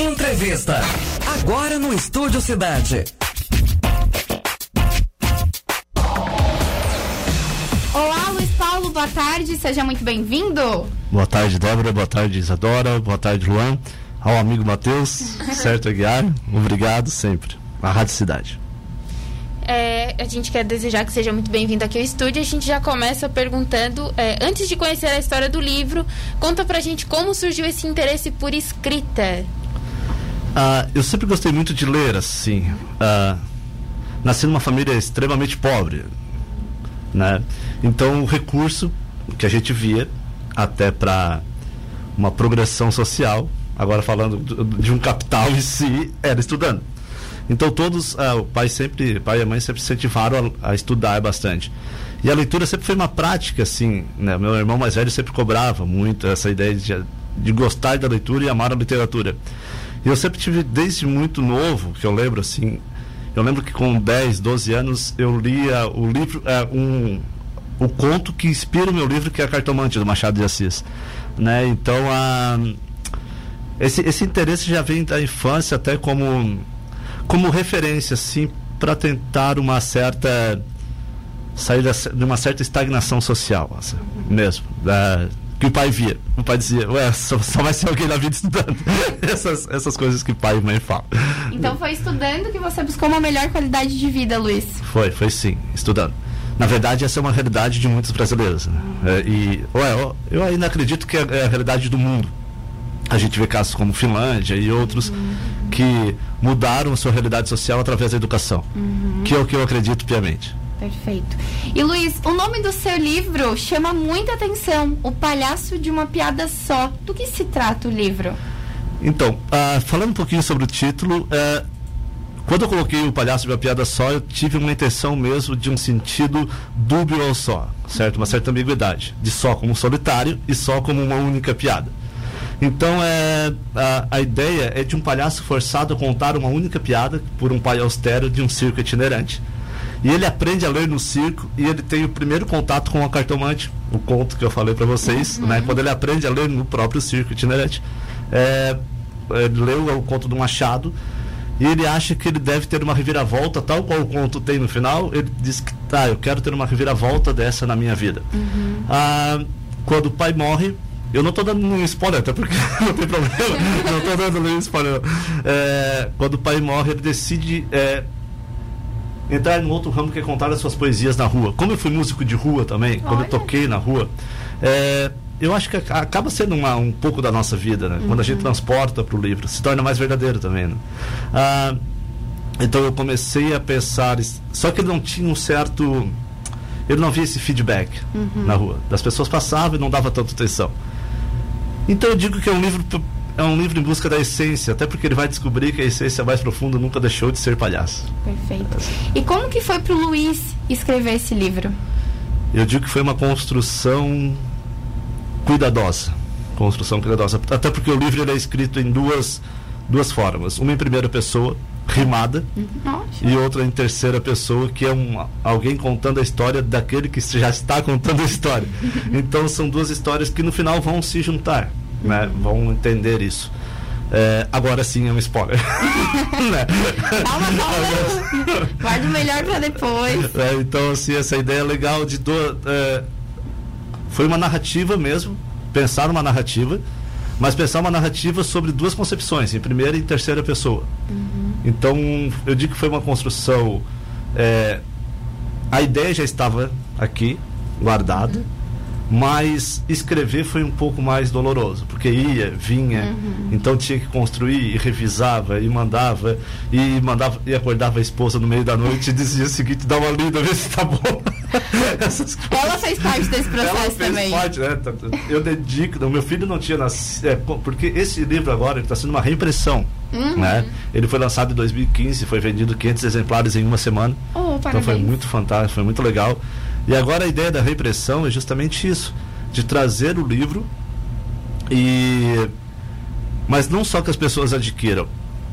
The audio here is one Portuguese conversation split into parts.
Entrevista. Agora no Estúdio Cidade. Olá, Luiz Paulo, boa tarde, seja muito bem-vindo. Boa tarde, Débora, boa tarde, Isadora, boa tarde, Luan, ao amigo Matheus, certo, Aguiar, obrigado sempre. A Rádio Cidade. É, a gente quer desejar que seja muito bem-vindo aqui ao estúdio. A gente já começa perguntando, é, antes de conhecer a história do livro, conta pra gente como surgiu esse interesse por escrita. Ah, eu sempre gostei muito de ler, assim. Ah, nasci numa família extremamente pobre, né? Então o recurso que a gente via até para uma progressão social, agora falando de um capital em si, era estudando. Então todos, ah, o pai sempre, pai e a mãe sempre incentivaram a, a, estudar bastante. E a leitura sempre foi uma prática, assim, né? Meu irmão mais velho sempre cobrava muito essa ideia de, de gostar da leitura e amar a literatura. E eu sempre tive, desde muito novo, que eu lembro, assim, eu lembro que com 10, 12 anos eu lia o livro, é, um, o conto que inspira o meu livro, que é a Cartomante, do Machado de Assis. Né? Então, a, esse, esse interesse já vem da infância até como como referência, assim, para tentar uma certa sair de uma certa estagnação social, assim, mesmo, da, que o pai via. O pai dizia, ué, só, só vai ser alguém na vida estudando. essas, essas coisas que pai e mãe falam. Então foi estudando que você buscou uma melhor qualidade de vida, Luiz? Foi, foi sim, estudando. Na verdade, essa é uma realidade de muitos brasileiros. Né? É, e ué, eu ainda acredito que é, é a realidade do mundo. A gente vê casos como Finlândia e outros uhum. que mudaram a sua realidade social através da educação, uhum. que é o que eu acredito piamente. Perfeito. E Luiz, o nome do seu livro chama muita atenção. O Palhaço de uma Piada Só. Do que se trata o livro? Então, uh, falando um pouquinho sobre o título, uh, quando eu coloquei o Palhaço de uma Piada Só, eu tive uma intenção mesmo de um sentido dúbio ao só, certo? Uma certa ambiguidade. De só como solitário e só como uma única piada. Então, é, a, a, ideia é de um palhaço forçado a contar uma única piada por um pai austero de um circo itinerante. E ele aprende a ler no circo e ele tem o primeiro contato com a cartomante, o conto que eu falei para vocês, uhum. né? Quando ele aprende a ler no próprio circo itinerante. É, ele leu o conto do Machado e ele acha que ele deve ter uma reviravolta, tal qual o conto tem no final. Ele diz que, tá, eu quero ter uma reviravolta dessa na minha vida. Uhum. Ah, quando o pai morre, eu não estou dando um spoiler, até porque não tem problema. não estou dando nenhum spoiler. É, quando o pai morre, ele decide é, entrar no outro ramo que é contar as suas poesias na rua. Como eu fui músico de rua também, Olha. quando eu toquei na rua, é, eu acho que acaba sendo uma, um pouco da nossa vida, né? Uhum. Quando a gente uhum. transporta para o livro, se torna mais verdadeiro também. Né? Ah, então eu comecei a pensar, só que ele não tinha um certo ele não via esse feedback uhum. na rua. Das pessoas passavam e não dava tanta atenção. Então eu digo que é um livro é um livro em busca da essência, até porque ele vai descobrir que a essência mais profunda nunca deixou de ser palhaço. Perfeito. E como que foi para o Luiz escrever esse livro? Eu digo que foi uma construção cuidadosa, construção cuidadosa, até porque o livro é escrito em duas duas formas, uma em primeira pessoa rimada Nossa. e outra em terceira pessoa que é um alguém contando a história daquele que já está contando a história. então são duas histórias que no final vão se juntar né, vão entender isso. É, agora sim é um spoiler. né? Calma, calma. Guarda o melhor para depois. É, então, assim, essa ideia legal de. Do, é, foi uma narrativa mesmo, pensar uma narrativa, mas pensar uma narrativa sobre duas concepções, em primeira e terceira pessoa. Uhum. Então, eu digo que foi uma construção. É, a ideia já estava aqui, guardada. Uhum mas escrever foi um pouco mais doloroso, porque ia, vinha, uhum. então tinha que construir e revisava e mandava e mandava e acordava a esposa no meio da noite e dizia o seguinte, dá uma lida, vê se tá bom. Ela fez parte desse processo Ela fez também. Parte, né? Eu dedico, o meu filho não tinha nascido, é, porque esse livro agora está sendo uma reimpressão. Uhum. Né? Ele foi lançado em 2015, foi vendido 500 exemplares em uma semana. Oh, então foi muito fantástico, foi muito legal. E agora a ideia da repressão é justamente isso, de trazer o livro e mas não só que as pessoas adquiram,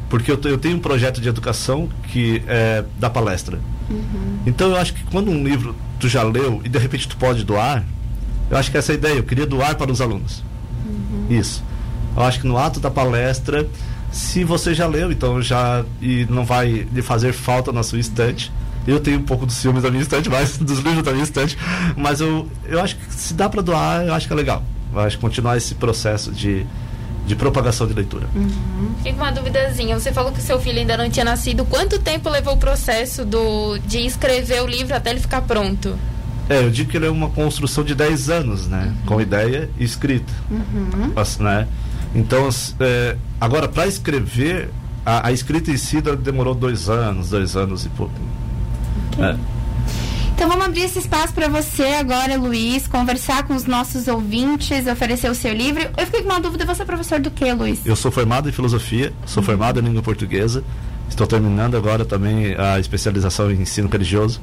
porque eu, eu tenho um projeto de educação que é da palestra. Uhum. Então eu acho que quando um livro tu já leu e de repente tu pode doar, eu acho que essa é a ideia, eu queria doar para os alunos. Uhum. Isso. Eu acho que no ato da palestra Se você já leu, então já e não vai lhe fazer falta na sua estante. Eu tenho um pouco dos filmes da minha estante, mais dos livros da minha estante, mas eu, eu acho que se dá para doar, eu acho que é legal. Eu acho que continuar esse processo de, de propagação de leitura. Uhum. Fica uma duvidazinha. Você falou que o seu filho ainda não tinha nascido. Quanto tempo levou o processo do, de escrever o livro até ele ficar pronto? É, eu digo que ele é uma construção de 10 anos, né? Uhum. Com ideia e escrita. Uhum. Né? Então, é, agora, para escrever, a, a, escrita em si demorou dois anos, dois anos e pouco. É. Então vamos abrir esse espaço para você agora, Luiz, conversar com os nossos ouvintes, oferecer o seu livro. Eu fiquei com uma dúvida, você é professor do que, Luiz? Eu sou formado em filosofia, sou uhum. formado em língua portuguesa. Estou terminando agora também a especialização em ensino religioso.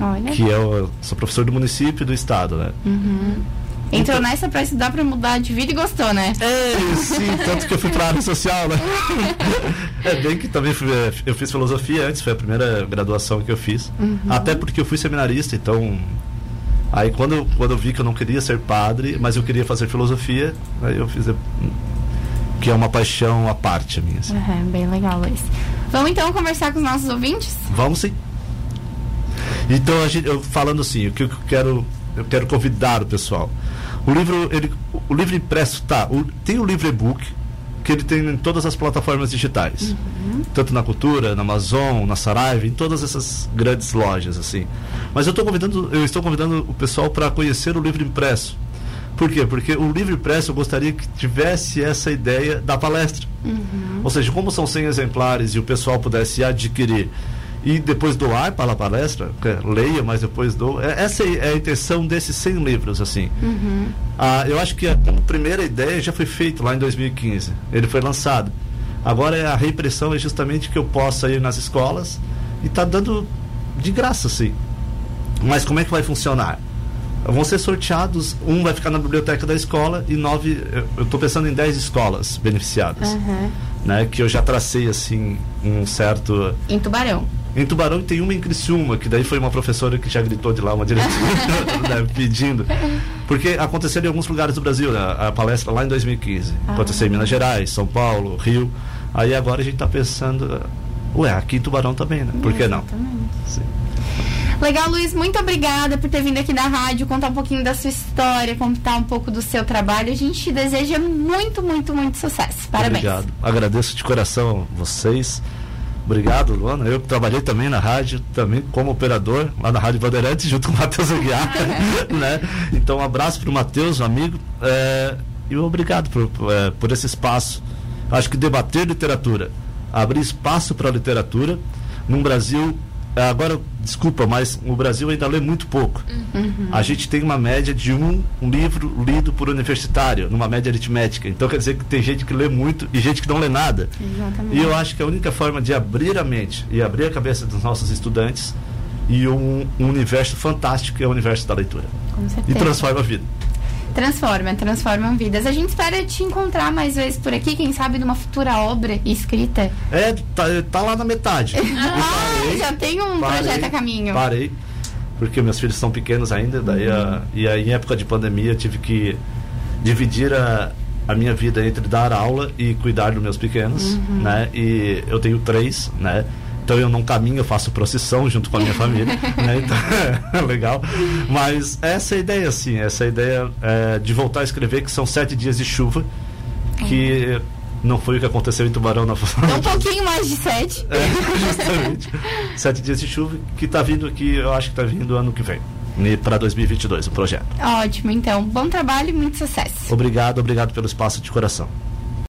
Olha. Que eu sou professor do município e do estado, né? Uhum. Entrou então, nessa para estudar para mudar de vida e gostou, né? É, sim, tanto que eu fui para a área social, né? É bem que também fui, é, eu fiz filosofia antes, foi a primeira graduação que eu fiz. Uhum. Até porque eu fui seminarista, então. Aí quando, quando eu vi que eu não queria ser padre, mas eu queria fazer filosofia, aí eu fiz. Que é uma paixão à parte minha. Assim. Uhum, bem legal, Luiz. Vamos então conversar com os nossos ouvintes? Vamos sim. Então, a gente, eu, falando assim, o que eu quero, eu quero convidar o pessoal. O livro, ele, o livro impresso, tá, o, tem o livro e-book, que ele tem em todas as plataformas digitais. Uhum. Tanto na Cultura, na Amazon, na Saraiva, em todas essas grandes lojas, assim. Mas eu, tô convidando, eu estou convidando o pessoal para conhecer o livro impresso. Por quê? Porque o livro impresso eu gostaria que tivesse essa ideia da palestra. Uhum. Ou seja, como são 100 exemplares e o pessoal pudesse adquirir e depois doar para a palestra, leia, mas depois doa. É, essa é a intenção desses 100 livros, assim. Uhum. Ah, eu acho que a, primeira ideia já foi feita lá em 2015. Ele foi lançado. Agora a reimpressão é justamente que eu possa ir nas escolas e tá dando de graça, assim. Mas como é que vai funcionar? Vão ser sorteados, um vai ficar na biblioteca da escola e nove, eu estou pensando em dez escolas beneficiadas. Uhum. Né, que eu já tracei assim um certo. Em Tubarão. Em Tubarão tem uma em Criciúma, que daí foi uma professora que já gritou de lá, uma diretora, né, pedindo. Porque aconteceu em alguns lugares do Brasil, né, a palestra lá em 2015. Ah. Aconteceu em Minas Gerais, São Paulo, Rio. Aí agora a gente está pensando, ué, aqui em Tubarão também, né? Por que não? Sim. Legal, Luiz, muito obrigada por ter vindo aqui na rádio, contar um pouquinho da sua história, contar um pouco do seu trabalho. A gente deseja muito, muito, muito sucesso. Parabéns. Obrigado. Agradeço de coração vocês. Obrigado, Luana. Eu trabalhei também na rádio, também como operador, lá na Rádio Bandeirantes, junto com o Matheus Aguiar. né? Então, um abraço para o Matheus, amigo, é, e obrigado por, é, por esse espaço. Acho que debater literatura, abrir espaço para a literatura num Brasil agora, desculpa, mas o Brasil ainda lê muito pouco. Uhum. A gente tem uma média de um, um, livro lido por universitário, numa média aritmética. Então quer dizer que tem gente que lê muito e gente que não lê nada. Exatamente. E eu acho que a única forma de abrir a mente e abrir a cabeça dos nossos estudantes e um, um universo fantástico é o universo da leitura. E transforma a vida transforma, transformam vidas. A gente espera te encontrar mais vezes por aqui, quem sabe numa futura obra escrita. É, tá, tá lá na metade. ah, parei, já tem um parei, projeto a caminho. Parei, porque meus filhos são pequenos ainda, daí uhum. a, e aí em época de pandemia tive que dividir a, a minha vida entre dar aula e cuidar dos meus pequenos, uhum. né? E eu tenho três, né? Então eu não caminho, eu faço procissão junto com a minha família, né? Então, é legal. Mas essa é a ideia, assim, essa é a ideia é, de voltar a escrever, que são sete dias de chuva, que não foi o que aconteceu em Tubarão na É um pouquinho mais de sete. É, justamente. sete dias de chuva, que está vindo aqui, eu acho que está vindo ano que vem para 2022 o projeto. Ótimo, então. Bom trabalho e muito sucesso. Obrigado, obrigado pelo espaço de coração.